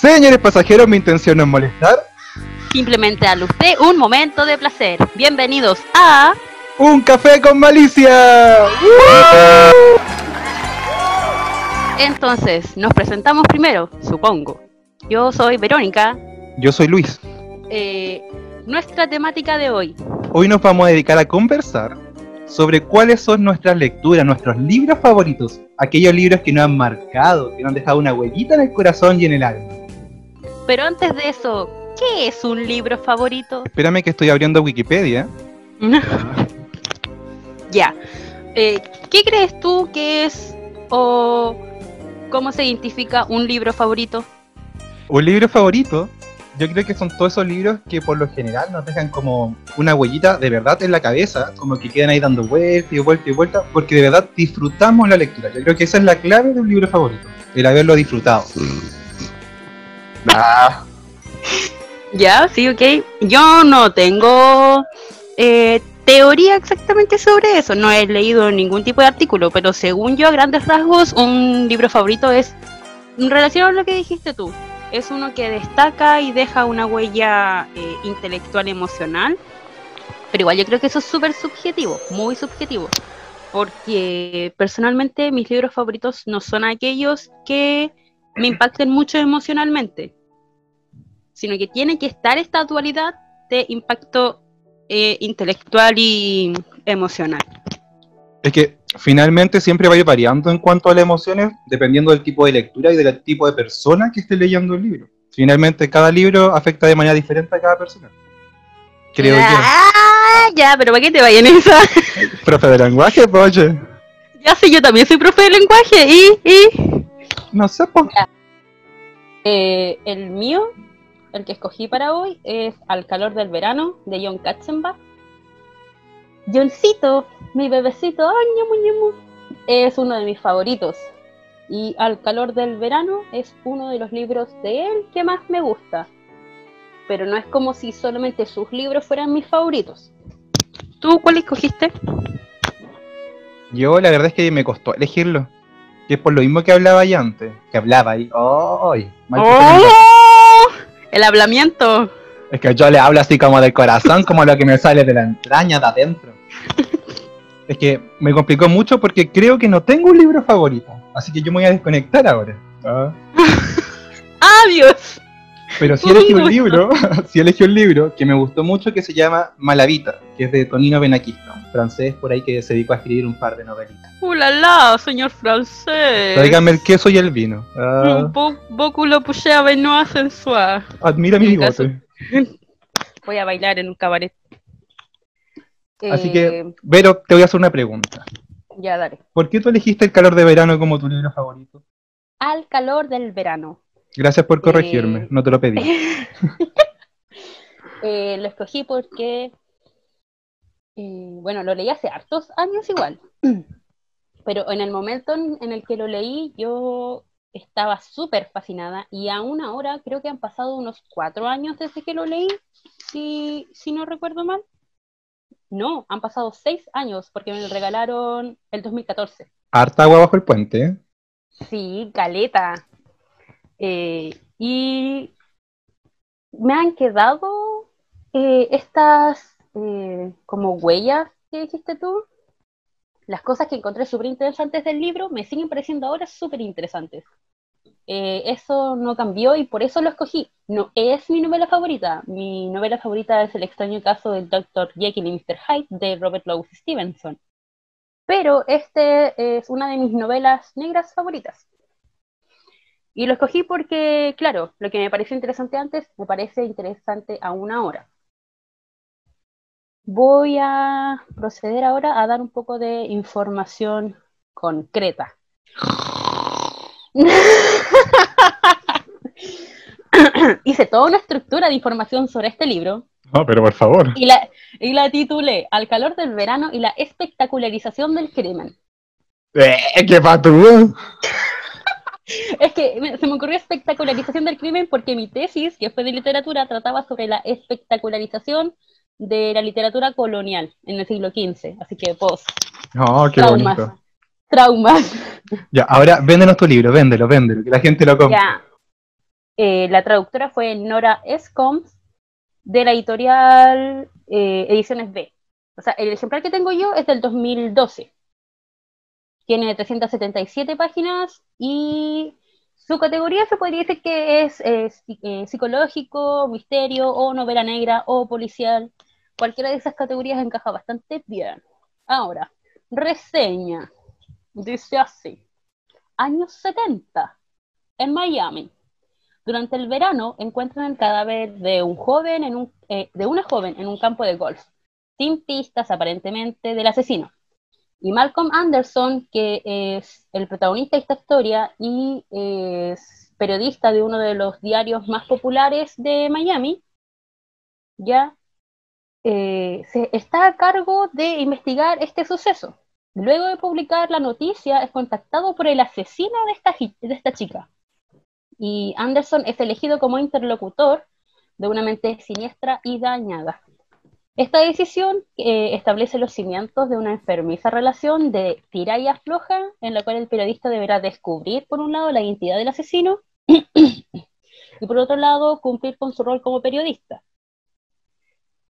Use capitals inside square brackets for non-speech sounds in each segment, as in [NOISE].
Señores pasajeros, mi intención no es molestar. Simplemente a usted un momento de placer. Bienvenidos a ¡Un café con malicia! Entonces, nos presentamos primero, supongo. Yo soy Verónica. Yo soy Luis. Eh, nuestra temática de hoy. Hoy nos vamos a dedicar a conversar sobre cuáles son nuestras lecturas, nuestros libros favoritos. Aquellos libros que nos han marcado, que nos han dejado una huellita en el corazón y en el alma. Pero antes de eso, ¿qué es un libro favorito? Espérame que estoy abriendo Wikipedia. [LAUGHS] ya. Eh, ¿Qué crees tú que es o cómo se identifica un libro favorito? Un libro favorito, yo creo que son todos esos libros que por lo general nos dejan como una huellita de verdad en la cabeza, como que quedan ahí dando vueltas y vueltas y vueltas, porque de verdad disfrutamos la lectura. Yo creo que esa es la clave de un libro favorito, el haberlo disfrutado. Ah. Ya, sí, ok. Yo no tengo eh, teoría exactamente sobre eso. No he leído ningún tipo de artículo, pero según yo, a grandes rasgos, un libro favorito es en relación a lo que dijiste tú. Es uno que destaca y deja una huella eh, intelectual emocional. Pero igual yo creo que eso es súper subjetivo, muy subjetivo. Porque personalmente mis libros favoritos no son aquellos que me impacten mucho emocionalmente, sino que tiene que estar esta dualidad de impacto eh, intelectual y emocional. Es que finalmente siempre va a ir variando en cuanto a las emociones, dependiendo del tipo de lectura y del tipo de persona que esté leyendo el libro. Finalmente, cada libro afecta de manera diferente a cada persona. Creo ah, Ya, pero ¿para qué te vayan esa? profe de lenguaje, oye. Ya sé, yo también soy profe de lenguaje y. y... No sé por eh, el mío, el que escogí para hoy, es Al calor del verano, de John Katzenbach. Johncito, mi bebecito, es uno de mis favoritos. Y Al calor del verano es uno de los libros de él que más me gusta. Pero no es como si solamente sus libros fueran mis favoritos. ¿Tú cuál escogiste? Yo la verdad es que me costó elegirlo. Que es por lo mismo que hablaba ahí antes. Que hablaba ahí. ¡Oh! El hablamiento. Es que yo le hablo así como del corazón, como lo que me sale de la entraña de adentro. es que me complicó mucho porque creo que no tengo un libro favorito. Así que yo me voy a desconectar ahora. ¿Ah? [LAUGHS] ¡Adiós! Pero sí elegí un libro, [LAUGHS] sí elegí un libro que me gustó mucho que se llama Malavita, que es de Tonino Benakista, un francés por ahí que se dedicó a escribir un par de novelitas. ¡Uh, la, la señor francés! Dígame el queso y el vino. Ah. Beaucoup lo poussé a Benoit sensual. Admira mi bigote. [LAUGHS] Voy a bailar en un cabaret. Así que, eh, Vero, te voy a hacer una pregunta. Ya, dale. ¿Por qué tú elegiste El calor de verano como tu libro favorito? Al calor del verano. Gracias por corregirme, eh, no te lo pedí. [LAUGHS] Eh, lo escogí porque, bueno, lo leí hace hartos años igual. [CLEARS THROAT] Pero en el momento en el que lo leí, yo estaba súper fascinada y aún ahora creo que han pasado unos cuatro años desde que lo leí, si, si no recuerdo mal. No, han pasado seis años porque me lo regalaron el 2014. Harta agua bajo el puente. Sí, caleta. Eh, y me han quedado eh, estas eh, como huellas que dijiste tú. Las cosas que encontré súper interesantes del libro me siguen pareciendo ahora súper interesantes. Eso no cambió y por eso lo escogí. No es mi novela favorita. Mi novela favorita es El extraño caso del Dr. Jekyll y Mr. Hyde de Robert Louis Stevenson. Pero este es una de mis novelas negras favoritas. Y lo escogí porque, claro, lo que me pareció interesante antes me parece interesante aún ahora. Voy a proceder ahora a dar un poco de información concreta. [LAUGHS] Hice toda una estructura de información sobre este libro. No, pero por favor. Y la, y la titulé Al calor del verano y la espectacularización del crimen. ¡Eh, qué patú! Es que se me ocurrió espectacularización del crimen porque mi tesis, que fue de literatura, trataba sobre la espectacularización de la literatura colonial en el siglo XV. Así que, pues. Oh, qué bonito traumas. Ya, ahora véndenos tu libro, véndelo, véndelo, que la gente lo compre. Ya. eh, la traductora fue Nora Escombs de la editorial eh, Ediciones B. O sea, el ejemplar que tengo yo es del 2012. Tiene 377 páginas y su categoría se podría decir que es eh, psicológico, misterio o novela negra o policial. Cualquiera de esas categorías encaja bastante bien. Ahora, reseña. Dice así. Años 70. En Miami. Durante el verano encuentran el cadáver de un joven en un, eh, de una joven en un campo de golf, sin pistas aparentemente del asesino. Y Malcolm Anderson, que es el protagonista de esta historia y es periodista de uno de los diarios más populares de Miami, ya eh, está a cargo de investigar este suceso. Luego de publicar la noticia, es contactado por el asesino de esta, de esta chica. Y Anderson es elegido como interlocutor de una mente siniestra y dañada. Esta decisión eh, establece los cimientos de una enfermiza relación de tira y afloja, en la cual el periodista deberá descubrir, por un lado, la identidad del asesino [COUGHS] y, por otro lado, cumplir con su rol como periodista.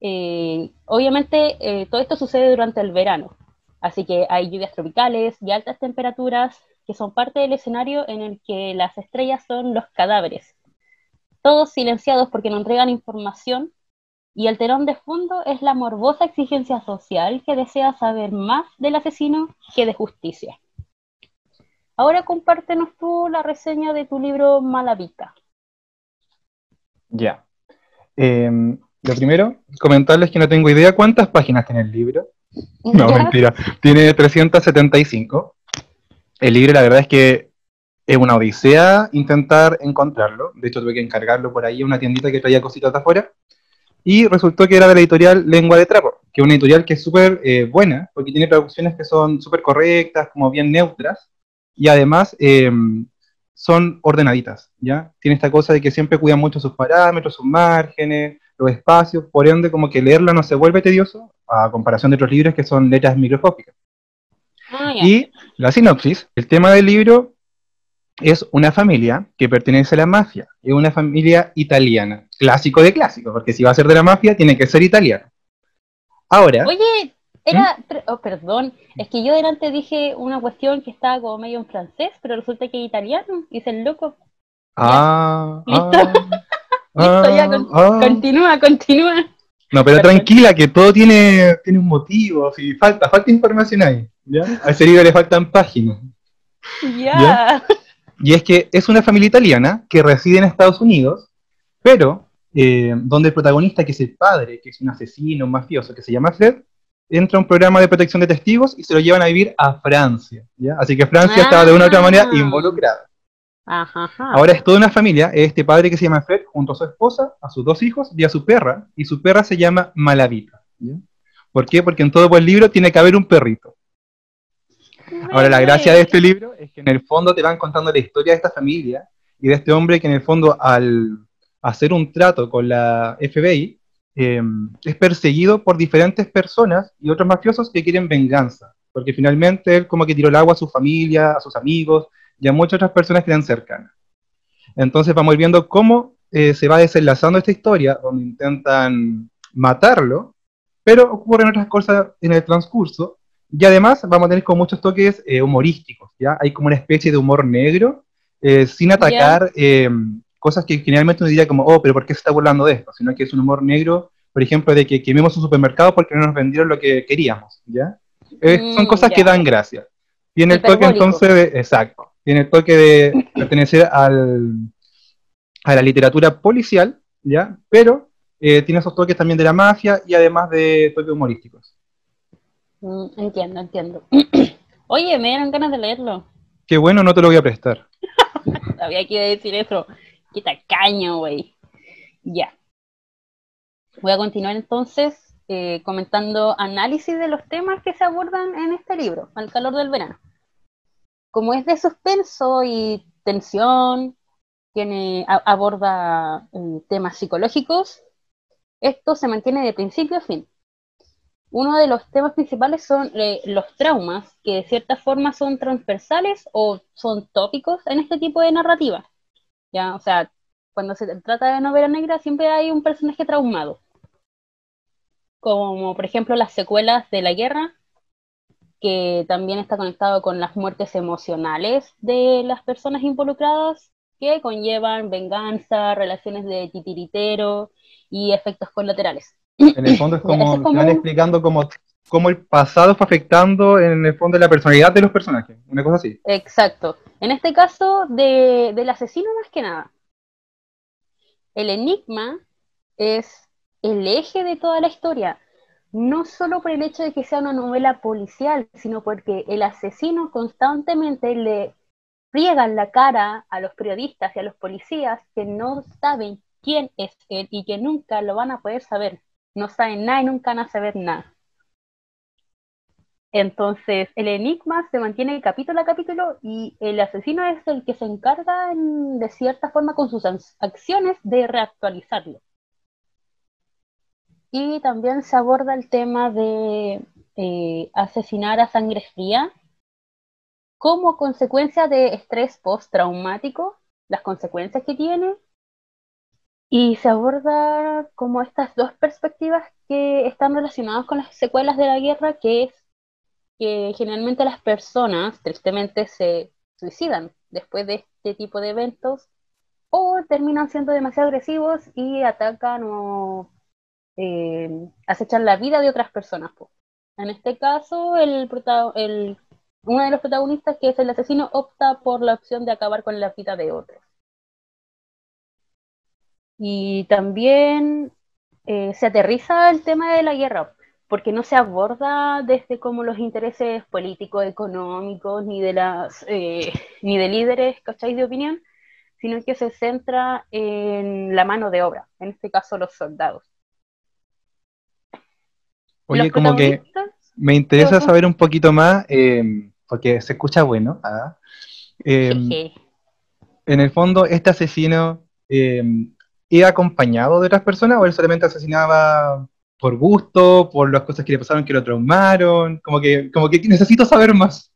Eh, obviamente, eh, todo esto sucede durante el verano, así que hay lluvias tropicales y altas temperaturas que son parte del escenario en el que las estrellas son los cadáveres, todos silenciados porque no entregan información y el telón de fondo es la morbosa exigencia social que desea saber más del asesino que de justicia. Ahora compártenos tú la reseña de tu libro Malavita. Ya. Em, lo primero, comentarles que no tengo idea cuántas páginas tiene el libro. No, mentira. Tiene 375. El libro, la verdad es que es una odisea intentar encontrarlo. De hecho, tuve que encargarlo por ahí a una tiendita que traía cositas de afuera. Y resultó que era de la editorial Lengua de Trapo, que es una editorial que es súper eh, buena, porque tiene traducciones que son súper correctas, como bien neutras, y además em, son ordenaditas, ¿ya? Tiene esta cosa de que siempre cuidan mucho sus parámetros, sus márgenes, los espacios, por ende como que leerla no se vuelve tedioso a comparación de otros libros que son letras microscópicas. Ah, y la sinopsis, el tema del libro es una familia que pertenece a la mafia, es una familia italiana, clásico de clásico, porque si va a ser de la mafia tiene que ser italiano. Ahora... Oye, era, ¿Mm? oh, perdón, es que yo delante dije una cuestión que estaba como medio en francés, pero resulta que es italiano, es el loco. Ah, ¿Listo? Ah. Listo, [LAUGHS] ya, ah. continúa, continúa. No, pero tranquila, que todo tiene, tiene un motivo, si falta, falta información ahí, ¿ya? A ese libro le faltan páginas. Ya. Y es que es una familia italiana que reside en Estados Unidos, pero eh, donde el protagonista, que es el padre, que es un asesino, un mafioso, que se llama Fred, entra a un programa de protección de testigos y se lo llevan a vivir a Francia, ¿ya? Así que Francia estaba de una u otra manera ah. involucrada. Ahora es toda una familia, este padre que se llama Fred, junto a su esposa, a sus dos hijos y a su perra, y su perra se llama Malavita. ¿Por qué? Porque en todo buen libro tiene que haber un perrito. Ahora, la gracia de este libro es que en el fondo te van contando la historia de esta familia y de este hombre que en el fondo al hacer un trato con la FBI em, es perseguido por diferentes personas y otros mafiosos que quieren venganza, porque finalmente él como que tiró el agua a su familia, a sus amigos, y a muchas otras personas que eran cercanas. Entonces vamos viendo cómo eh, se va desenlazando esta historia, donde intentan matarlo, pero ocurren otras cosas en el transcurso, y además vamos a tener con muchos toques eh, humorísticos, ¿ya? Hay como una especie de humor negro, eh, sin atacar cosas que generalmente uno diría como, oh, pero ¿por qué se está burlando de esto? Sino que es un humor negro, por ejemplo, de que quememos un supermercado porque no nos vendieron lo que queríamos, ¿ya? son mm, cosas que dan gracia. Tiene el toque entonces de, exacto, tiene el toque de pertenecer al, a la literatura policial, ¿ya? Pero eh, tiene esos toques también de la mafia y además de toques humorísticos. Mm, entiendo, entiendo. [CLEARS THROAT] Oye, me dieron ganas de leerlo. Qué bueno, no te lo voy a prestar. [LAUGHS] Sabía que iba a decir eso. Qué tacaño, güey. Ya. Voy a continuar entonces eh, comentando análisis de los temas que se abordan en este libro, al calor del verano como es de suspenso y tensión, tiene, aborda eh, temas psicológicos, esto se mantiene de principio a fin. Uno de los temas principales son eh, los traumas, que de cierta forma son transversales o son tópicos en este tipo de narrativa. ¿ya? O sea, cuando se trata de novela negra siempre hay un personaje traumado. Como por ejemplo las secuelas de la guerra, que también está conectado con las muertes emocionales de las personas involucradas, que conllevan venganza, relaciones de titiritero y efectos colaterales. En el fondo es [LAUGHS] como, van explicando cómo, cómo el pasado fue afectando en el fondo la personalidad de los personajes, una cosa así. Exacto. En este caso, de, del asesino más que nada. El enigma es el eje de toda la historia, no solo por el hecho de que sea una novela policial, sino porque el asesino constantemente le friega la cara a los periodistas y a los policías que no saben quién es él y que nunca lo van a poder saber. No saben nada y nunca van a nada. Entonces, el enigma se mantiene capítulo a capítulo y el asesino es el que se encarga de cierta forma con sus acciones de reactualizarlo. Y también se aborda el tema de eh, asesinar a sangre fría como consecuencia de estrés postraumático, las consecuencias que tiene. Y se aborda como estas dos perspectivas que están relacionadas con las secuelas de la guerra, que es que generalmente las personas tristemente se suicidan después de este tipo de eventos o terminan siendo demasiado agresivos y atacan o eh, acechan la vida de otras personas. En este caso, el, el, uno de los protagonistas, que es el asesino, opta por la opción de acabar con la vida de otros. Y también eh, se aterriza el tema de la guerra porque no se aborda desde como los intereses políticos, económicos, ni de las eh, [LAUGHS] ni de líderes, ¿cacháis? de opinión, sino que se centra en la mano de obra, en este caso los soldados. Oye, como que me interesa saber un poquito más, em, porque se escucha bueno. ¿ah? Em, en el fondo, este asesino eh, iba acompañado de otras personas o él solamente asesinaba por gusto, por las cosas que le pasaron que lo traumaron, como que, como que necesito saber más.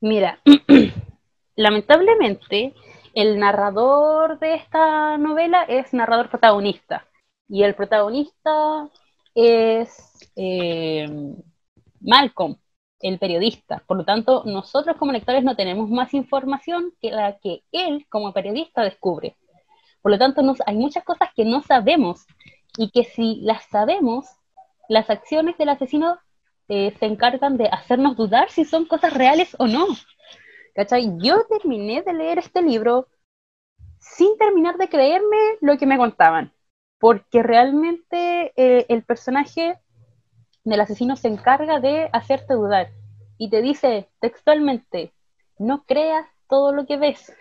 Mira, [CLEARS THROAT] lamentablemente el narrador de esta novela es narrador protagonista y el protagonista es eh, Malcolm, el periodista. Por lo tanto, nosotros como lectores no tenemos más información que la que él como periodista descubre. Por lo tanto, hay muchas cosas que no sabemos y que si las sabemos, las acciones del asesino eh, se encargan de hacernos dudar si son cosas reales o no. ¿Cachai? Yo terminé de leer este libro sin terminar de creerme lo que me contaban, porque realmente eh, el personaje del asesino se encarga de hacerte dudar y te dice textualmente, no creas todo lo que ves.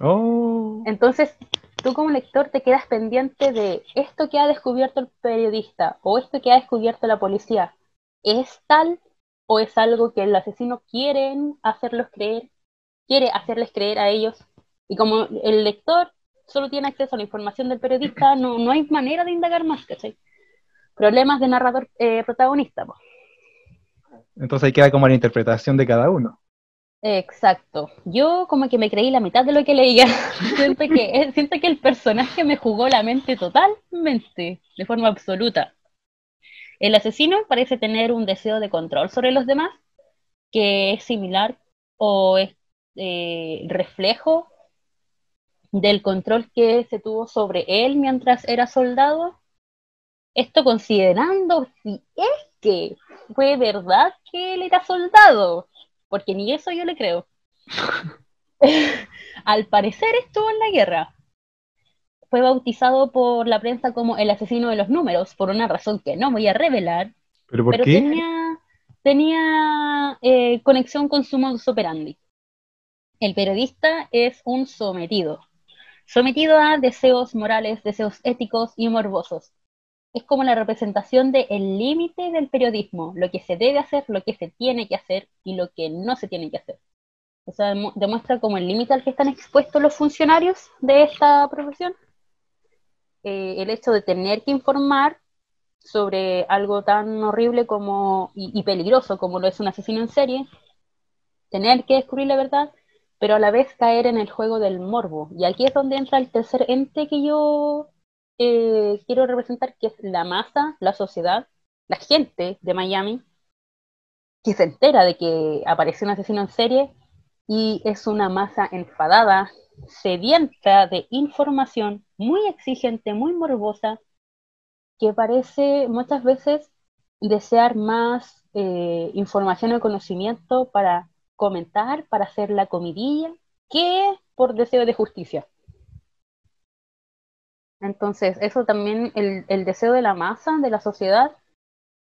Oh. Entonces, tú como lector te quedas pendiente de esto que ha descubierto el periodista o esto que ha descubierto la policía. ¿Es tal o es algo que el asesino quiere hacerlos creer, quiere hacerles creer a ellos? Y como el lector solo tiene acceso a la información del periodista, no, no hay manera de indagar más, ¿cachai? Problemas de narrador eh, protagonista. Entonces ahí queda como la interpretación de cada uno. Exacto. Yo como que me creí la mitad de lo que leía. [LAUGHS] siento, que, eh, siento que el personaje me jugó la mente totalmente, de forma absoluta. El asesino parece tener un deseo de control sobre los demás, que es similar o es eh, reflejo del control que se tuvo sobre él mientras era soldado. Esto considerando si es que fue verdad que él era soldado porque ni eso yo le creo. [LAUGHS] Al parecer estuvo en la guerra. Fue bautizado por la prensa como el asesino de los números, por una razón que no voy a revelar. ¿Pero por qué? tenía, tenía eh, conexión con su modus operandi. El periodista es un sometido, sometido a deseos morales, deseos éticos y morbosos, es como la representación del límite del periodismo, lo que se debe hacer, lo que se tiene que hacer y lo que no se tiene que hacer. O sea, demuestra como el límite al que están expuestos los funcionarios de esta profesión. Eh, el hecho de tener que informar sobre algo tan horrible como y, peligroso como lo es un asesino en serie, tener que descubrir la verdad pero a la vez caer en el juego del morbo. Y aquí es donde entra el tercer ente que yo eh, quiero representar, que es la masa, la sociedad, la gente de Miami, que se entera de que apareció un asesino en serie y es una masa enfadada, sedienta de información, muy exigente, muy morbosa, que parece muchas veces desear más eh, información o conocimiento para comentar, para hacer la comidilla, que por deseo de justicia. Entonces, eso también, el, el, deseo de la masa, de la sociedad,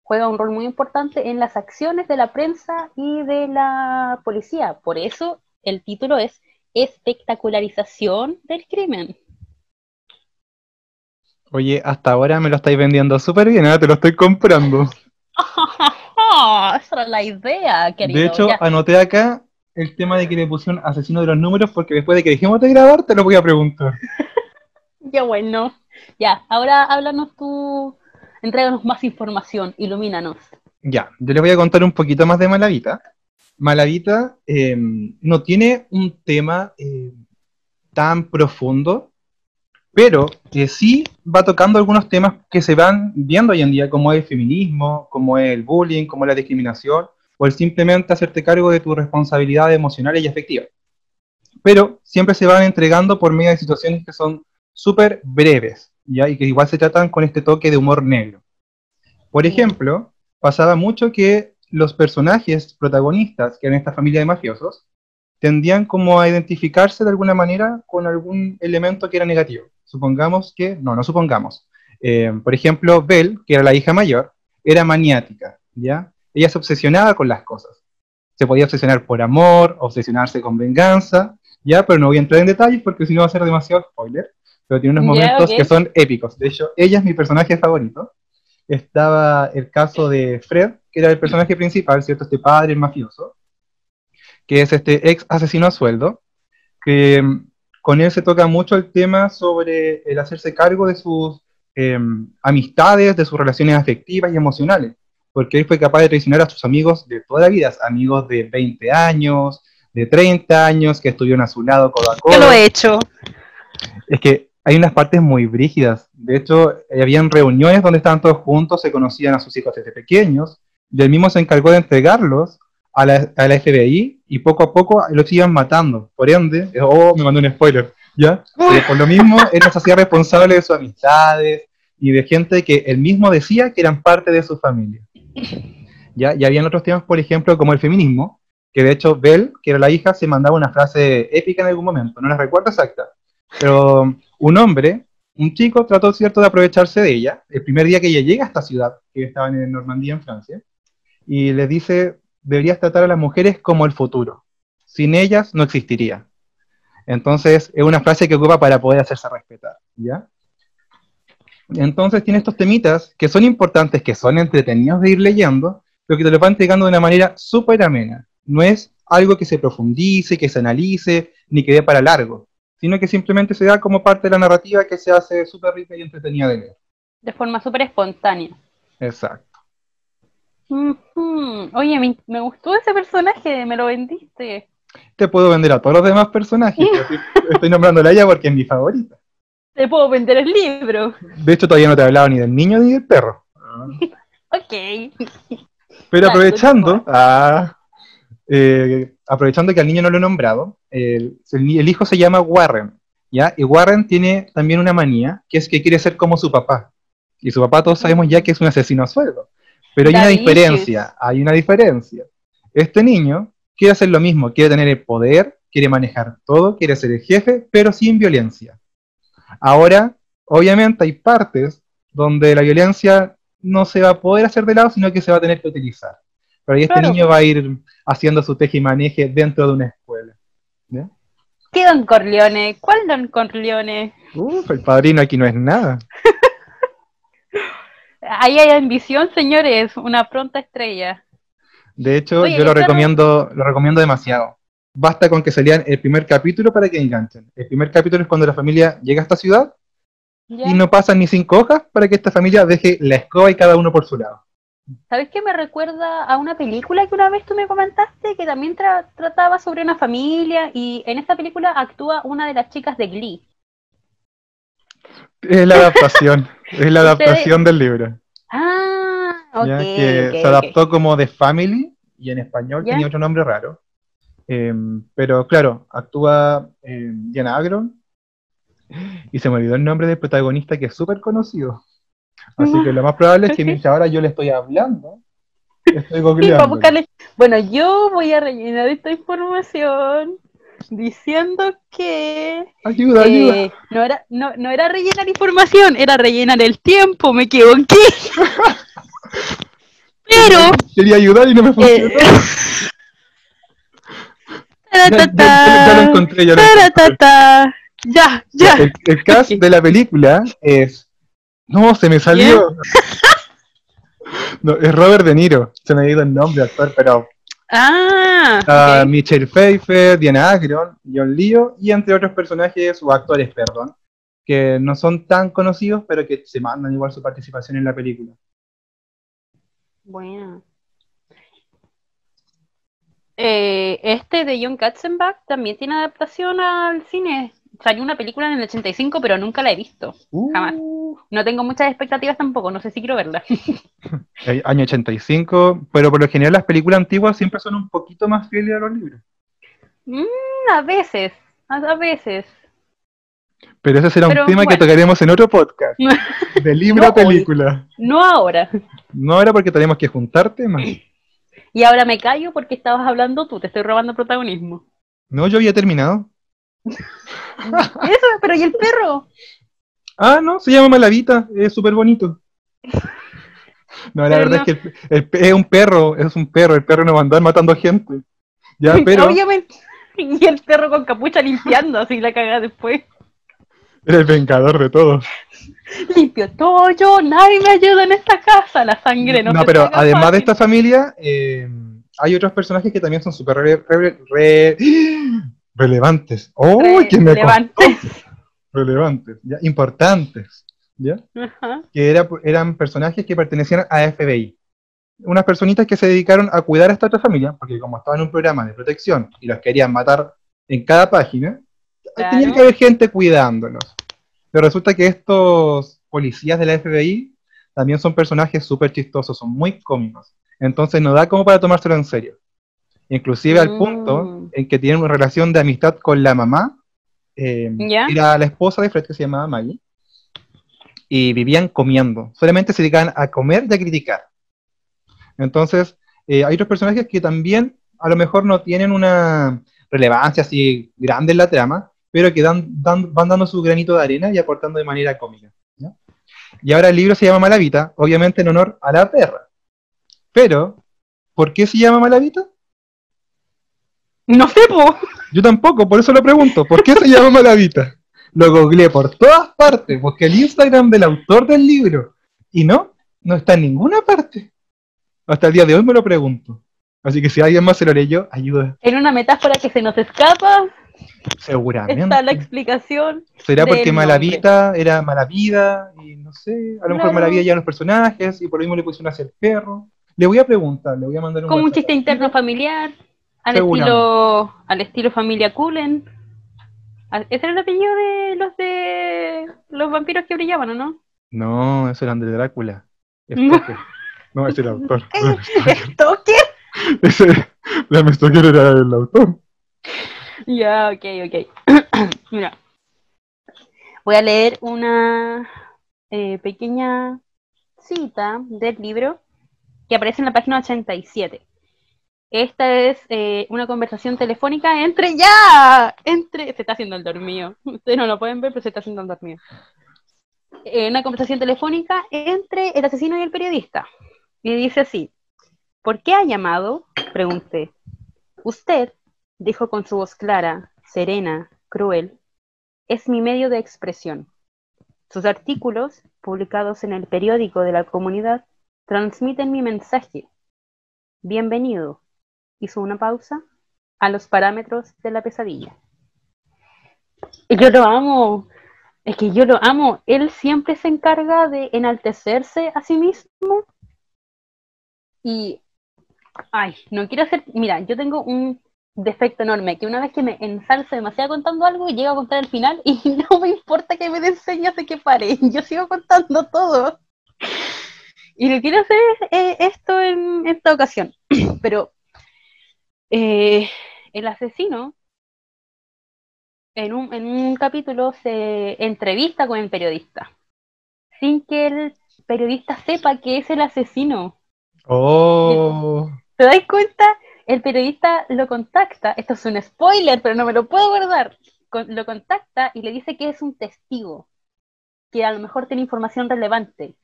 juega un rol muy importante en las acciones de la prensa y de la policía. Por eso el título es Espectacularización del crimen. Oye, hasta ahora me lo estáis vendiendo súper bien, ahora te lo estoy comprando. [LAUGHS] esa era la idea, querido. De hecho, anoté acá el tema de que le pusieron asesino de los números porque después de que dejemos de grabar te lo voy a preguntar. [LAUGHS] ya bueno. Ya, ahora háblanos tú, entréganos más información, ilumínanos. Ya, yo les voy a contar un poquito más de Malavita. Malavita em, no tiene un tema eh, tan profundo, pero que sí va tocando algunos temas que se van viendo hoy en día, como el feminismo, como el bullying, como la discriminación, o el simplemente hacerte cargo de tus responsabilidades emocionales y afectivas. Pero siempre se van entregando por medio de situaciones que son súper breves, ¿ya? y que igual se tratan con este toque de humor negro. Por ejemplo, pasaba mucho que los personajes protagonistas, que eran esta familia de mafiosos, tendían como a identificarse de alguna manera con algún elemento que era negativo. Supongamos que, no, no supongamos. Eh, por ejemplo, Belle, que era la hija mayor, era maniática, ¿ya? Ella se obsesionaba con las cosas. Se podía obsesionar por amor, obsesionarse con venganza, ¿ya? Pero no voy a entrar en detalles porque si no va a ser demasiado spoiler, pero tiene unos momentos que son épicos. De hecho, ella es mi personaje favorito. Estaba el caso de Fred, que era el personaje principal, ¿cierto? Este padre mafioso, que es este ex asesino a sueldo, que con él se toca mucho el tema sobre el hacerse cargo de sus em, amistades, de sus relaciones afectivas y emocionales, porque él fue capaz de traicionar a sus amigos de toda la vida, amigos de 20 años, de 30 años, que estuvieron a su lado codo a codo. Yo lo he hecho. Es que hay unas partes muy brígidas. De hecho, habían reuniones donde estaban todos juntos, se conocían a sus hijos desde pequeños, y él mismo se encargó de entregarlos a la, a la FBI y poco a poco los iban matando. Por ende, oh, me mandó un spoiler, ¿ya? por lo mismo, él los hacía responsable de sus amistades y de gente que él mismo decía que eran parte de su familia. ¿Ya? Y habían otros temas, por ejemplo, como el feminismo, que de hecho Belle, que era la hija, se mandaba una frase épica en algún momento, no la recuerdo exacta, pero un hombre, un chico, trató cierto de aprovecharse de ella, el primer día que ella llega a esta ciudad, que estaban en Normandía, en Francia, y le dice, deberías tratar a las mujeres como el futuro. Sin ellas no existiría. Entonces, es una frase que ocupa para poder hacerse respetar, ¿ya? Entonces tiene estos temitas que son importantes, que son entretenidos de ir leyendo, pero que te lo van entregando de una manera súper amena. No es algo que se profundice, que se analice, ni que dé para largo, sino que simplemente se da como parte de la narrativa que se hace súper rica y entretenida de leer. De forma súper espontánea. Exacto. Oye, me, gustó ese personaje, me lo vendiste. Te puedo vender a todos los demás personajes. [LAUGHS] estoy nombrándola a ella porque es mi favorita. Te puedo vender el libro. De hecho, todavía no te he hablado ni del niño ni del perro. [LAUGHS] ok. Pero aprovechando, ah, eh, aprovechando que al niño no lo he nombrado, el, el, hijo se llama Warren, ¿ya? Y Warren tiene también una manía, que es que quiere ser como su papá. Y su papá todos sabemos ya que es un asesino a sueldo. Pero hay una diferencia, hay una diferencia. Este niño quiere hacer lo mismo, quiere tener el poder, quiere manejar todo, quiere ser el jefe, pero sin violencia. Ahora, obviamente hay partes donde la violencia no se va a poder hacer de lado, sino que se va a tener que utilizar. Pero ahí este niño va a ir haciendo su teje y maneje dentro de una escuela. ¿Qué Don Corleone? ¿Cuál Don Corleone? Uf, el padrino aquí no es nada. [LAUGHS] Ahí hay ambición, señores, una pronta estrella. De hecho, yo lo recomiendo, lo recomiendo demasiado. Basta con que se lean el primer capítulo para que enganchen. El primer capítulo es cuando la familia llega a esta ciudad y no pasan ni cinco hojas para que esta familia deje la escoba y cada uno por su lado. ¿Sabes qué me recuerda a una película que una vez tú me comentaste que también tra- trataba sobre una familia y en esta película actúa una de las chicas de Glee? Es la adaptación, [LAUGHS] es la adaptación del libro. Ah, ok. ¿ya? que ok, se adaptó como The Family y en español ¿Ya? tenía otro nombre raro. Eh, pero claro, actúa eh, Diana Agron y se me olvidó el nombre del protagonista que es súper conocido. Así que lo más probable es que mientras ahora yo le estoy hablando, estoy Sí. Bueno, yo voy a rellenar esta información diciendo que Ayuda, ayuda. eh, no, era, no, no era rellenar información, era rellenar el tiempo, me equivoqué. [LAUGHS] Pero Quería ayudar y no me funcionó. [LAUGHS] Eh, Ya, ya- ya- ya lo encontré, ya lo encontré. Taratata. Ya, ya. El, el cast de la película es. No, se me salió. [LAUGHS] No, es Robert De Niro. Se me ha ido el nombre actor, pero Ah, a ok. Michelle Pfeiffer, Diana Agron, John Leo y entre otros personajes o actores, perdón, que no son tan conocidos, pero que se mandan igual su participación en la película. Bueno. Eh, este de John Katzenbach también tiene adaptación al cine. Salió una película en el 85, pero nunca la he visto. Jamás. Uh, No tengo muchas expectativas tampoco, no sé si quiero verla. [LAUGHS] eh, año 85, pero por lo general las películas antiguas siempre son un poquito más fieles a los libros. Mm, a veces, a a veces. Pero ese será un tema que tocaremos en otro podcast. [LAUGHS] De libro No a película. No ahora. No era porque tenemos que juntar temas. Y ahora me callo porque estabas hablando tú, te estoy robando protagonismo. No, yo había terminado. [LAUGHS] Eso, pero ¿y el perro? Ah, no, se llama Malavita, es súper bonito. No, la Pero verdad no. es que el- el pe- es un perro, es un perro, el perro no va a andar matando gente. Ya, [LAUGHS] pero Obviamente. [LAUGHS] Y el perro con capucha limpiando, así la caga después. era el vengador de todos. Limpio todo yo, nadie me ayuda en esta casa, la sangre no, No, se pero además de esta familia, eh, hay otros personajes que también son súper re- re- re- relevantes. ¡Oh, Re- que me levante. costó! Relevantes, ¿ya? importantes. ¿ya? Ajá. que era- eran personajes que pertenecían a FBI. Unas personitas que se dedicaron a cuidar a esta otra familia, porque como estaba en un programa de protección y los querían matar en cada página, Claro. tenía que haber gente cuidándolos. Pero resulta que estos policías de la FBI también son personajes súper chistosos, son muy cómicos. Entonces no da como para tomárselo en serio. Inclusive al Mm. punto en que tienen una relación de amistad con la mamá. eh. Era la esposa de Fred que se llamaba Maggie. Y vivían comiendo. Solamente se dedicaban a comer y a criticar. Entonces, eh, hay otros personajes que también a lo mejor no tienen una relevancia así grande en la trama, pero que dan, dan- van dando su granito de arena y aportando de manera cómica. Y ahora el libro se llama Malavita, obviamente en honor a la perra. Pero, ¿por qué se llama Malavita? No sé, po. Yo tampoco, por eso lo pregunto. ¿Por qué se llama Malavita? Lo googleé por todas partes, busqué el Instagram del autor del libro. Y no, no está en ninguna parte. Hasta el día de hoy me lo pregunto. Así que si alguien más se lo leyó, ayuda. En una metáfora que se nos escapa, Seguramente. está la explicación. Será porque nombre. Malavita era mala vida, y no sé, a lo mejor Claro. Malavida ya los personajes, y por lo mismo le pusieron hacia el perro. Le voy a preguntar, le voy a mandar un Como un chiste interno familiar, al estilo, al estilo familia Cullen. Al- Ese era el apellido de los de los vampiros que brillaban, ¿o no? No, eso era de Drácula. [LAUGHS] No. Stoker. No, ese era el autor. [LAUGHS] ¿Esto qué? [LAUGHS] Ese, Bram Stoker era el autor. Ya, ok, ok. [CLEARS THROAT] Mira, voy a leer una eh, pequeña cita del libro que aparece en la página 87. Esta es eh, una conversación telefónica entre ya, entre, se está haciendo el dormido. [LAUGHS] Ustedes no lo pueden ver, pero se está haciendo el dormido. Eh, una conversación telefónica entre el asesino y el periodista. Y dice así: ¿Por qué ha llamado? Pregunté. Usted, dijo con su voz clara, serena, cruel, es mi medio de expresión. Sus artículos, publicados en el periódico de la comunidad, transmiten mi mensaje. Bienvenido, hizo una pausa, a los parámetros de la pesadilla. Yo lo amo, es que yo lo amo. Él siempre se encarga de enaltecerse a sí mismo Y, ay, no quiero hacer, mira, yo tengo un defecto enorme, que una vez que me ensalzo demasiado contando algo, llego a contar el final y [LAUGHS] no me importa que me den señas de que pare, [LAUGHS] yo sigo contando todo. Y lo quiero hacer eh, esto en esta ocasión, [CLEARS THROAT] pero eh, el asesino en un, en un capítulo se entrevista con el periodista, sin que el periodista sepa que es el asesino. Oh. ¿Te das cuenta? El periodista lo contacta, esto es un spoiler, pero no me lo puedo guardar. Lo contacta y le dice que es un testigo, que a lo mejor tiene información relevante.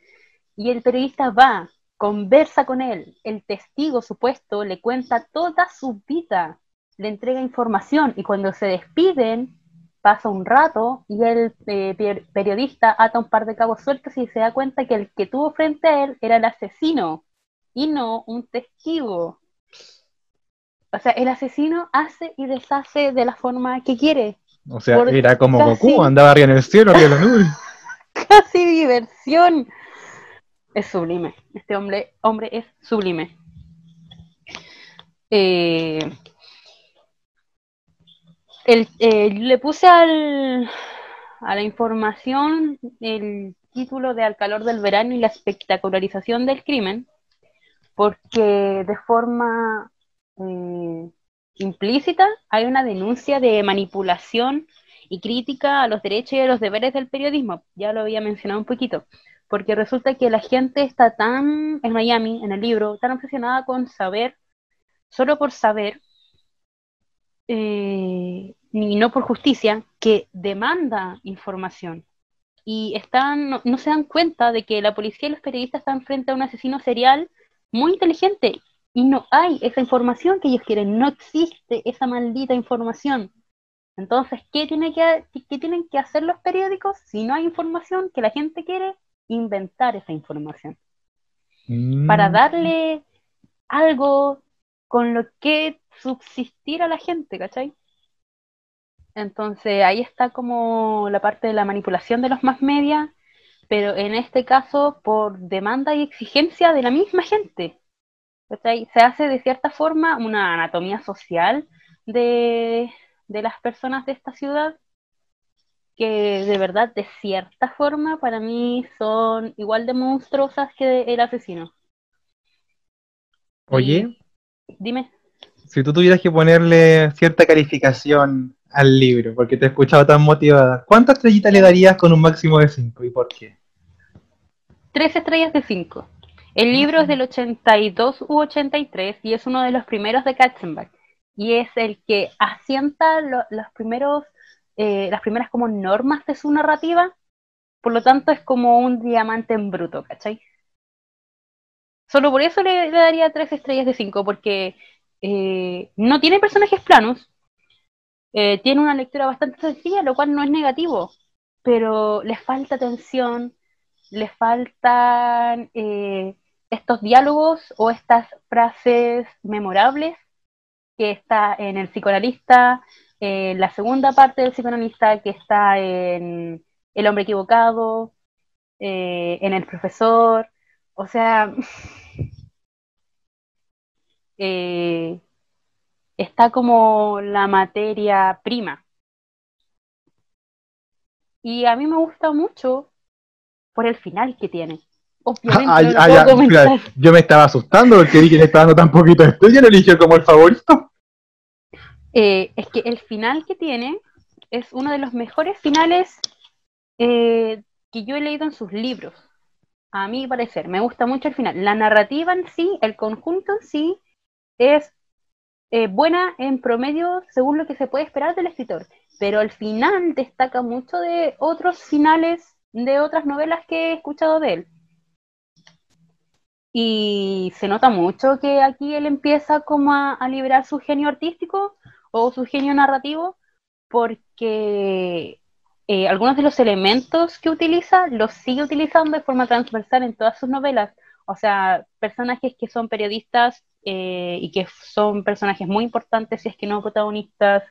Y el periodista va, conversa con él, el testigo supuesto le cuenta toda su vida, le entrega información y cuando se despiden, pasa un rato y el eh, periodista ata un par de cabos sueltos y se da cuenta que el que tuvo frente a él era el asesino y no un testigo. O sea, el asesino hace y deshace de la forma que quiere. O sea, era como Goku, andaba arriba en el cielo, arriba en la nube. [LAUGHS] casi diversión. Es sublime. Este hombre, hombre es sublime. Eh, eh, le puse al, a la información el título de Al calor del verano y la espectacularización del crimen, porque de forma eh, implícita hay una denuncia de manipulación y crítica a los derechos y a los deberes del periodismo. Ya lo había mencionado un poquito, porque resulta que la gente está tan, en Miami, en el libro, tan obsesionada con saber, solo por saber, eh, ni no por justicia, que demanda información. Y están, no, se dan cuenta de que la policía y los periodistas están frente a un asesino serial muy inteligente y no hay esa información que ellos quieren, no existe esa maldita información. Entonces, ¿qué, tiene que, qué tienen que hacer los periódicos si no hay información que la gente quiere? Inventar esa información. Para mm. darle algo con lo que subsistir a la gente, ¿cachai? Entonces ahí está como la parte de la manipulación de los más media, pero en este caso por demanda y exigencia de la misma gente. ¿cachai? Se hace de cierta forma una anatomía social de, de las personas de esta ciudad que de verdad de cierta forma para mí son igual de monstruosas que el asesino. Oye, dime si tú tuvieras que ponerle cierta calificación al libro, porque te he escuchado tan motivada, ¿cuántas estrellitas le darías con un máximo de 5 y por qué? Tres estrellas de 5. El libro es del 82 u 83 y es uno de los primeros de Katzenbach. Y es el que asienta los primeros, eh, las primeras como normas de su narrativa. Por lo tanto, es como un diamante en bruto, ¿cachai? Solo por eso le, daría tres estrellas de 5, porque eh, no tiene personajes planos, eh, tiene una lectura bastante sencilla, lo cual no es negativo, pero le falta atención, le faltan estos diálogos o estas frases memorables que está en el psicoanalista, en la segunda parte del psicoanalista que está en El hombre equivocado, en el profesor, o sea, [LAUGHS] Eh, está como la materia prima. Y a mí me gusta mucho por el final que tiene. Obviamente yo me estaba asustando porque vi que le estaba dando tan poquito estudio y lo eligió como el favorito. Eh, es que el final que tiene es uno de los mejores finales eh, que yo he leído en sus libros. A mi parecer, me gusta mucho el final. La narrativa en sí, el conjunto en sí, es eh, buena en promedio según lo que se puede esperar del escritor, pero al final destaca mucho de otros finales de otras novelas que he escuchado de él. Y se nota mucho que aquí él empieza como a, liberar su genio artístico o su genio narrativo, porque eh, algunos de los elementos que utiliza los sigue utilizando de forma transversal en todas sus novelas. O sea, personajes que son periodistas eh, y que son personajes muy importantes, si es que no protagonistas,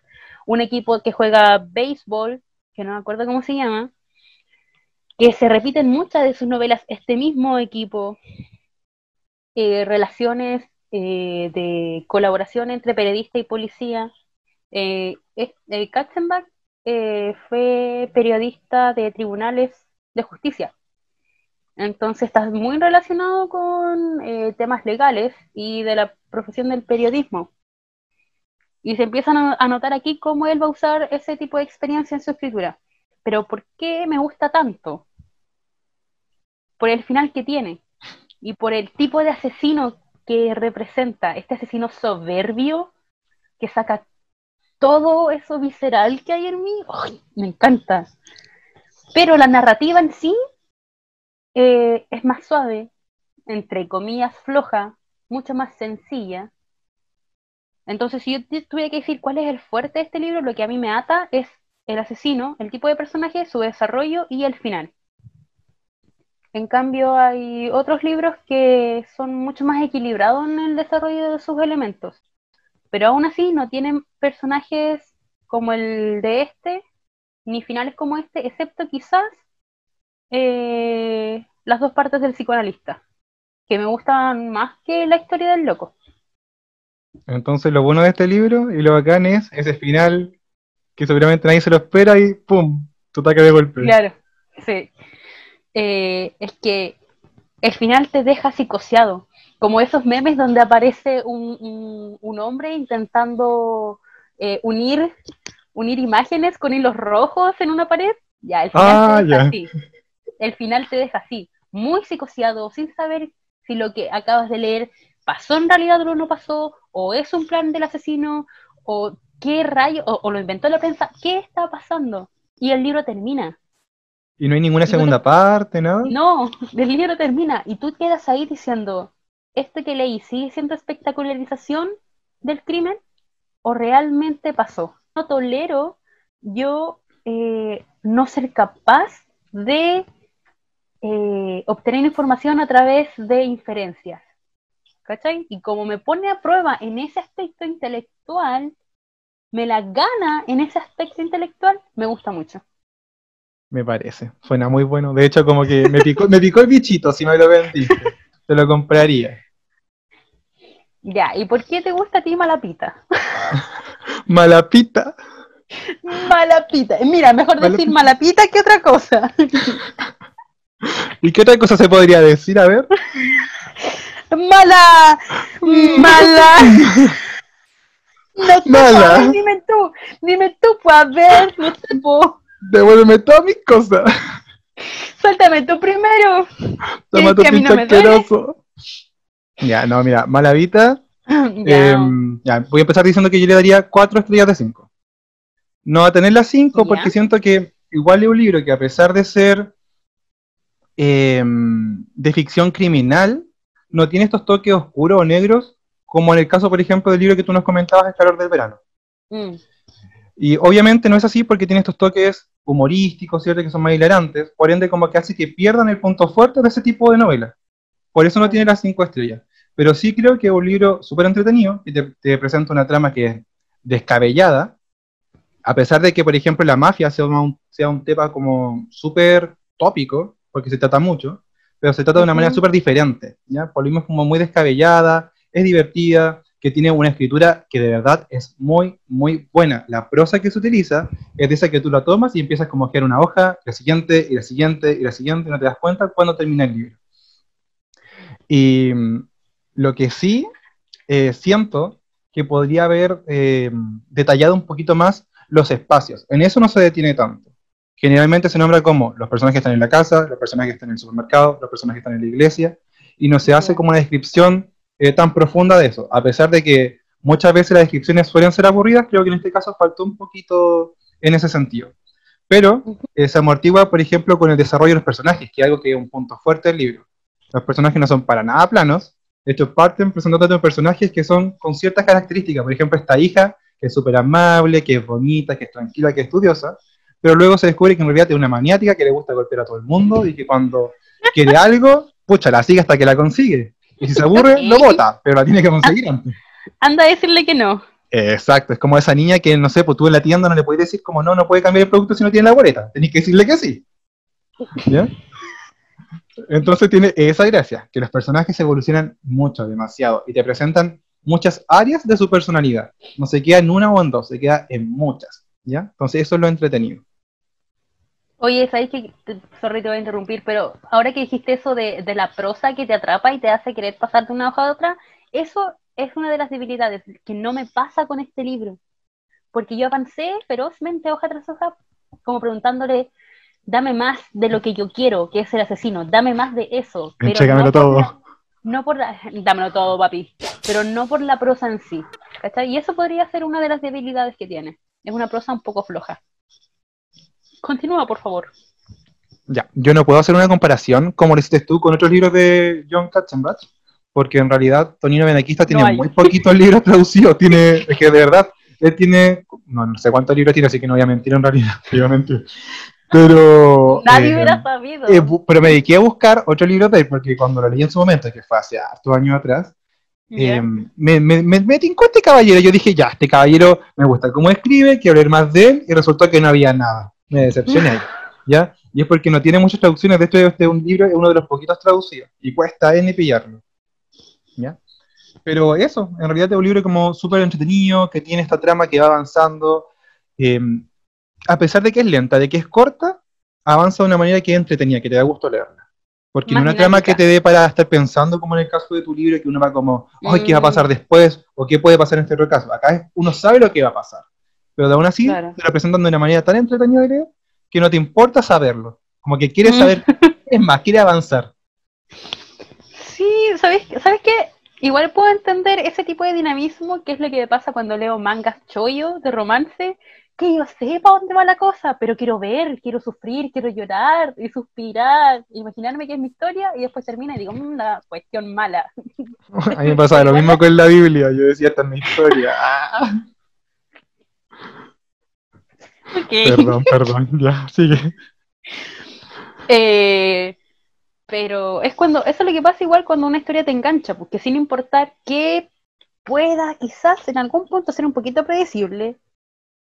un equipo que juega béisbol, que no me acuerdo cómo se llama, que se repite en muchas de sus novelas este mismo equipo. eh, relaciones eh, de colaboración entre periodista y policía. Eh, Katzenbach fue periodista de tribunales de justicia. Entonces está muy relacionado con temas legales y de la profesión del periodismo. Y se empiezan a notar aquí cómo él va a usar ese tipo de experiencia en su escritura. Pero ¿por qué me gusta tanto? Por el final que tiene y por el tipo de asesino que representa, este asesino soberbio que saca todo eso visceral que hay en mí. me encanta. Pero la narrativa en sí eh, es más suave, entre comillas floja, mucho más sencilla entonces, si yo tuviera que decir cuál es el fuerte de este libro, lo que a mí me ata es el asesino, el tipo de personaje, su desarrollo y el final. En cambio, hay otros libros que son mucho más equilibrados en el desarrollo de sus elementos, pero aún así no tienen personajes como el de este, ni finales como este, excepto quizás eh, las dos partes del psicoanalista, que me gustan más que la historia del loco. Entonces lo bueno de este libro y lo bacán es ese final que seguramente nadie se lo espera y ¡pum! Tu ataque de golpe. Claro, sí. Eh, es que el final te deja psicoseado, como esos memes donde aparece un, hombre intentando eh, unir, unir imágenes con hilos rojos en una pared. Ya, el final te ah, deja así. El final te deja así, muy psicoseado, sin saber si lo que acabas de leer pasó en realidad o no pasó, o es un plan del asesino, o qué rayo, o, lo inventó la prensa, ¿qué está pasando? Y el libro termina. ¿Y no hay ninguna segunda parte, no? No, [LAUGHS] el libro termina y tú quedas ahí diciendo, ¿este que leí sigue siendo espectacularización del crimen o realmente pasó? No tolero yo eh, no ser capaz de eh, obtener información a través de inferencias. ¿cachai? Y como me pone a prueba en ese aspecto intelectual, me la gana en ese aspecto intelectual, me gusta mucho. Me parece, suena muy bueno. De hecho, como que me picó, me picó el bichito si me lo vendiste. Te lo compraría. Ya, ¿y por qué te gusta a ti Malapita? [LAUGHS] Malapita. Malapita. Mira, mejor decir Malapita que otra cosa. [LAUGHS] ¿Y qué otra cosa se podría decir? A ver. mala, mala. No mala. dime tú, dime tú, pues a ver, no te puedo. Devuélveme todas mis cosas. Suéltame tú primero. Toma tu pinche asqueroso. Ya, no, mira, Malavita. [LAUGHS] Em, ya, voy a empezar diciendo que yo le daría 4 estrellas de 5. No a tener las 5 porque siento que igual es un libro que a pesar de ser em, de ficción criminal, no tiene estos toques oscuros o negros, como en el caso, por ejemplo, del libro que tú nos comentabas, El calor del verano. Mm. Y obviamente no es así porque tiene estos toques humorísticos, ¿cierto? Que son más hilarantes, por ende como que hace que pierdan el punto fuerte de ese tipo de novela. Por eso no tiene las cinco estrellas. Pero sí creo que es un libro súper entretenido, que te, presenta una trama que es descabellada, a pesar de que, por ejemplo, la mafia sea un, sea un tema como súper tópico, porque se trata mucho, pero se trata de una manera súper diferente, ¿ya? Por lo como muy descabellada, es divertida, que tiene una escritura que de verdad es muy, muy buena. La prosa que se utiliza es de esa que tú la tomas y empiezas como a girar una hoja, la siguiente, y la siguiente, y la siguiente, y no te das cuenta cuando termina el libro. Y lo que sí eh, siento que podría haber eh, detallado un poquito más los espacios. En eso no se detiene tanto generalmente se nombra como los personajes que están en la casa, los personajes que están en el supermercado, los personajes que están en la iglesia, y no se hace como una descripción eh, tan profunda de eso, a pesar de que muchas veces las descripciones suelen ser aburridas, creo que en este caso faltó un poquito en ese sentido. Pero eh, se amortigua, por ejemplo, con el desarrollo de los personajes, que es algo que es un punto fuerte del libro. Los personajes no son para nada planos, hecho parten presentando personajes que son con ciertas características, por ejemplo, esta hija, que es súper amable, que es bonita, que es tranquila, que es estudiosa, pero luego se descubre que en realidad es una maniática que le gusta golpear a todo el mundo y que cuando quiere algo, pucha, la sigue hasta que la consigue. Y si se aburre, lo bota, pero la tiene que conseguir antes. Anda a decirle que no. Exacto, es como esa niña que, no sé, pues tú en la tienda no le puedes decir como no, no puede cambiar el producto si no tiene la boleta. Tenés que decirle que sí. ¿Ya? Entonces tiene esa gracia, que los personajes evolucionan mucho, demasiado, y te presentan muchas áreas de su personalidad. No se queda en una o en dos, se queda en muchas, ¿ya? Entonces eso es lo entretenido. Oye, ¿sabes que Sorry, te voy a interrumpir, pero ahora que dijiste eso de, de, la prosa que te atrapa y te hace querer pasar de una hoja a otra, eso es una de las debilidades que no me pasa con este libro. Porque yo avancé ferozmente hoja tras hoja, como preguntándole, dame más de lo que yo quiero, que es el asesino, dame más de eso. Pero no todo. Por no por la, dámelo todo, papi, pero no por la prosa en sí. ¿cachai? Y eso podría ser una de las debilidades que tiene. Es una prosa un poco floja. Continúa, por favor. Ya, yo no puedo hacer una comparación como lo hiciste tú con otros libros de John Katzenbach, porque en realidad Tonino Benaquista tiene muy poquitos libros traducidos. Tiene, es que de verdad, él tiene, no, no, sé cuántos libros tiene, así que no voy a mentir en realidad, [LAUGHS] voy a mentir. Pero. Nadie eh, hubiera sabido. Eh, pero me dediqué a buscar otro libro de él, porque cuando lo leí en su momento, que fue hace hartos años atrás, eh, me, me, me, me tincó este caballero. Yo dije, ya, este caballero me gusta cómo escribe, quiero leer más de él, y resultó que no había nada. Me decepcioné. [LAUGHS] ¿Ya? Y es porque no tiene muchas traducciones. De hecho, este es un libro, es uno de los poquitos traducidos. Y cuesta N pillarlo. ¿Ya? Pero eso, en realidad es un libro como súper entretenido, que tiene esta trama que va avanzando. Eh, a pesar de que es lenta, de que es corta, avanza de una manera que es entretenida, que te da gusto leerla. Porque no es una trama que te dé para estar pensando, como en el caso de tu libro, que uno va como, ay, ¿qué va a pasar mm. después? ¿O qué puede pasar en este otro caso? Acá uno sabe lo que va a pasar. Pero aún así, te lo presentan de una manera tan entretenida de leer que no te importa saberlo. Como que quieres saber, [LAUGHS] es más, quiere avanzar. Sí, ¿sabes, ¿sabes qué? Igual puedo entender ese tipo de dinamismo, que es lo que me pasa cuando leo mangas chollo de romance, que yo sepa dónde va la cosa, pero quiero ver, quiero sufrir, quiero llorar y suspirar, imaginarme que es mi historia y después termina y digo, mm, una cuestión mala. [LAUGHS] A mí me pasa lo mismo con la Biblia, yo decía, esta es mi historia. [LAUGHS] Perdón, perdón, ya, sigue. Eh, pero es cuando, eso es lo que pasa igual cuando una historia te engancha, porque sin importar que pueda quizás en algún punto ser un poquito predecible,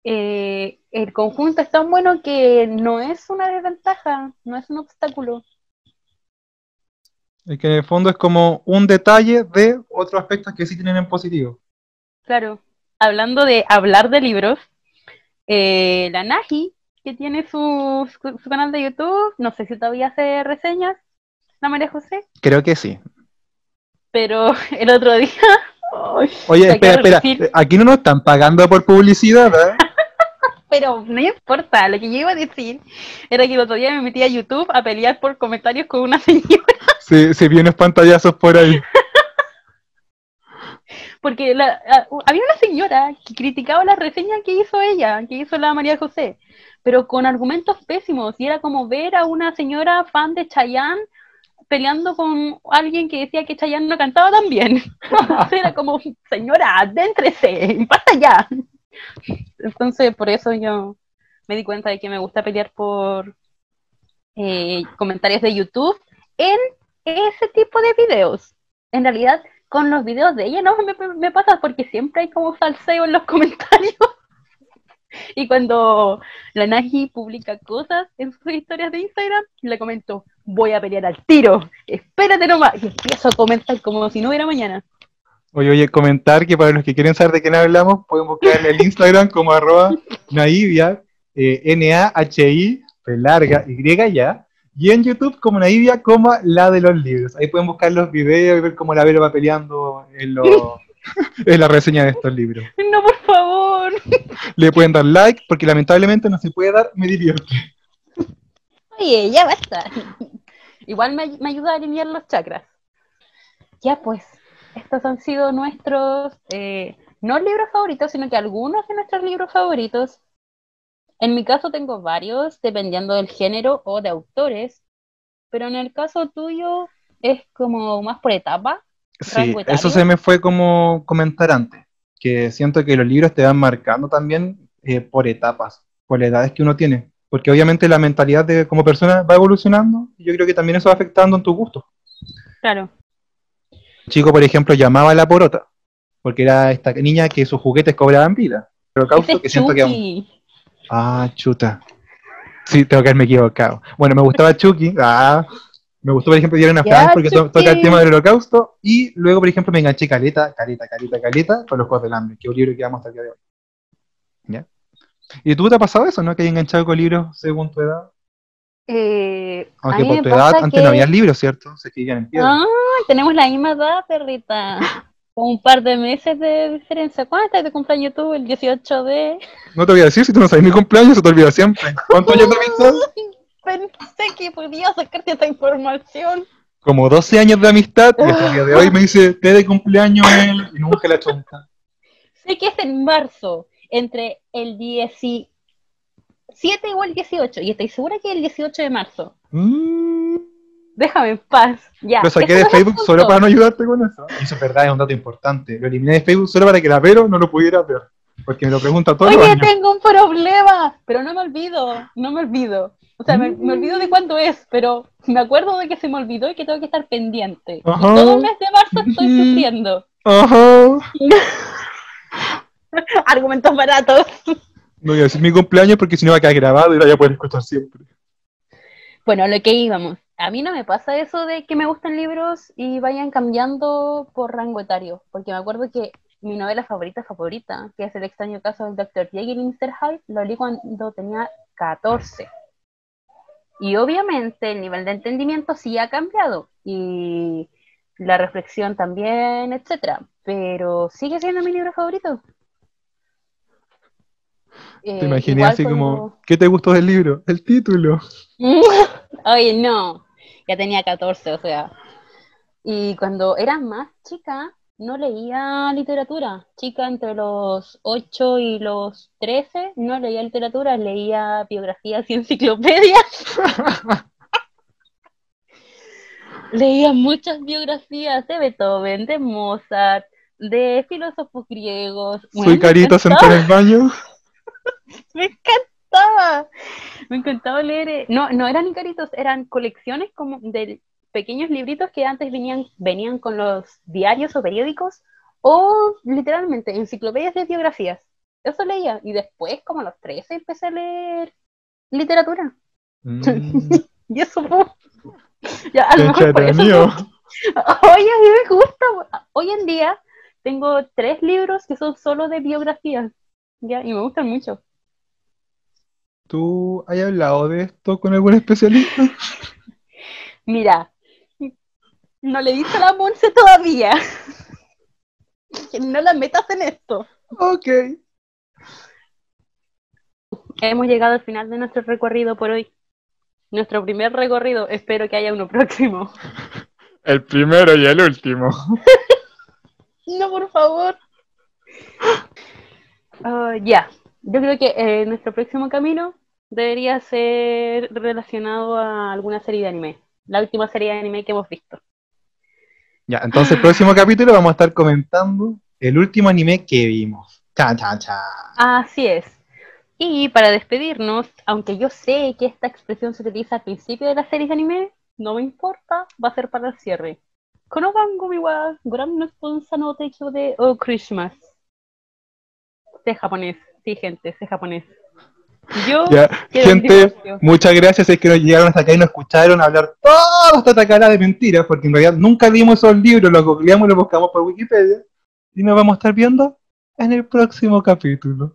eh, el conjunto es tan bueno que no es una desventaja, no es un obstáculo. Es que en el fondo es como un detalle de otros aspectos que sí tienen en positivo. Claro. Hablando de hablar de libros, eh, la Naji, que tiene su, su, canal de YouTube, no sé si todavía hace reseñas, la María José. Creo que sí. Pero [LAUGHS] el otro día... [LAUGHS] Oye, espera, espera, aquí no nos están pagando por publicidad, ¿eh? [LAUGHS] pero no importa, lo que yo iba a decir era que el otro día me metí a YouTube a pelear por comentarios con una [LAUGHS] señora. Sí, se vio unos pantallazos por ahí. Porque había una señora que criticaba la reseña que hizo ella, que hizo la María José, pero con argumentos pésimos, y era como ver a una señora fan de Chayanne peleando con alguien que decía que Chayanne no cantaba tan bien. [LAUGHS] era como, señora, adéntrese, basta ya. Entonces, por eso yo me di cuenta de que me gusta pelear por eh, comentarios de YouTube en ese tipo de videos. En realidad, con los videos de ella no me, pasa porque siempre hay como salseo en los [LAUGHS] comentarios. y cuando la Nagi publica cosas en sus historias de Instagram, le comento, voy a pelear al tiro, espérate nomás, y empiezo a comentar como si no hubiera mañana. Oye, oye, comentar que para los que quieren saber de quién hablamos, pueden buscar en el Instagram como [LAUGHS] arroba naivia, eh, N-A-H-I, larga, Y ya, y en YouTube como naivia, como la de los libros. Ahí pueden buscar los videos y ver cómo la Vero va peleando en, [LAUGHS] [LAUGHS] en la reseña de estos libros. No, por favor. Le pueden dar like, porque lamentablemente no se puede dar, me divierte. Oye, ya basta. Igual me, me ayuda a alinear los chakras. Ya pues, estos han sido nuestros, eh, no libros favoritos, sino que algunos de nuestros libros favoritos. En mi caso tengo varios, dependiendo del género o de autores, pero en el caso tuyo es como más por etapa. Sí, eso se me fue como comentar antes, que siento que los libros te van marcando también eh, por etapas, por las edades que uno tiene, porque obviamente la mentalidad de como persona va evolucionando y yo creo que también eso va afectando en tu gusto. Claro chico, por ejemplo, llamaba a la porota, porque era esta niña que sus juguetes cobraban vida. Pero causa que siento que... Ah, chuta. Sí, tengo que haberme equivocado. Bueno, me gustaba Chucky. Ah, Me gustó, por ejemplo, Diana Ya, Frank porque to- toca el tema del holocausto. Y luego, por ejemplo, me enganché caleta, caleta, caleta, caleta con los Juegos del Hambre, que es un libro que vamos hasta el día de hoy. ¿Ya? ¿Y tú te ha pasado eso, no? Que hayas enganchado con libros según tu edad. Eh, Aunque por tu edad, antes que- no había libros, ¿cierto? Se escribían en piedra. Ah, tenemos la misma edad, perrita. Con [LAUGHS] un par de meses de diferencia. ¿Cuándo estás de cumpleaños tú? El 18 de... No te voy a decir si tú no sabes mi cumpleaños, se te olvida siempre. ¿Cuántos años de amistad? [LAUGHS] Pensé que podía sacarte esta información. Como 12 años de amistad, y hasta el [LAUGHS] día de hoy me dice, te de cumpleaños él, y nunca la chonta. Sé que es en marzo, entre el 17 o el 18, y estoy segura que es el 18 de marzo. Mm. Déjame en paz. Ya. Lo saqué de Facebook solo para no ayudarte con eso. Eso es verdad, es un dato importante. Lo eliminé de Facebook solo para que la Vero no lo pudiera ver. Porque me lo pregunta todos los Oye, años. tengo un problema, pero no me olvido, no me olvido. O sea, me, me olvido de cuándo es, pero me acuerdo de que se me olvidó y que tengo que estar pendiente. Todo el mes de marzo estoy Ujú. sufriendo. Ajá. [LAUGHS] Argumentos baratos. No voy a decir mi cumpleaños porque si no va a quedar grabado y la voy a poder escuchar siempre. Bueno, lo que íbamos. A mí no me pasa eso de que me gustan libros y vayan cambiando por rango etario, porque me acuerdo que mi novela favorita favorita, que es El extraño caso del Dr. Jekyll y Mr. Hyde, lo leí cuando tenía 14. Y obviamente el nivel de entendimiento sí ha cambiado y la reflexión también, etcétera, pero sigue siendo mi libro favorito. Eh, Te imaginé así como, ¿qué te gustó del libro? El título. [LAUGHS] Oye, no, ya tenía 14, o sea. Y cuando era más chica, no leía literatura. Chica entre los 8 y los 13, no leía literatura, leía biografías y [LAUGHS] enciclopedias. [LAUGHS] leía muchas biografías de Beethoven, de Mozart, de filósofos griegos. Bueno, Soy me carita encantaba. sentada en el baño. [LAUGHS] Me encantaba. Me encantaba leer. eh, No, no eran icaritos, eran colecciones como de pequeños libritos que antes venían, venían con los diarios o periódicos, o literalmente enciclopedias de biografías. Eso leía. Y después, como a los 13, empecé a leer literatura. Mm, [LAUGHS] Y eso fue. Ya, a lo mejor por eso. [LAUGHS] Oye, a mí me gusta. Hoy en día tengo tres libros que son solo de biografías. Ya, y me gustan mucho. ¿Tú has hablado de esto con algún especialista? [LAUGHS] Mira, no le dice a la Monse todavía. [LAUGHS] No la metas en esto. Ok. Hemos llegado al final de nuestro recorrido por hoy. Nuestro primer recorrido. Espero que haya uno próximo. [LAUGHS] El primero y el último. No, por favor. [GASPS] Ah, ya. Yo creo que eh, nuestro próximo camino debería ser relacionado a alguna serie de anime. La última serie de anime que hemos visto. Ya, entonces el [GASPS] próximo capítulo vamos a estar comentando el último anime que vimos. Cha, cha, cha. Así es. Y para despedirnos, aunque yo sé que esta expresión se utiliza al principio de la serie de anime, no me importa, va a ser para el cierre. Konobango wa Goran no sponsor no teikyo de O Christmas. Sé japonés, sí gente, sé japonés. Yo Ya, gente, muchas gracias. Es que nos llegaron hasta acá y nos escucharon hablar toda esta tacada de mentiras, porque en realidad nunca vimos esos libros, los googleamos y los buscamos por Wikipedia. Y nos vamos a estar viendo en el próximo capítulo.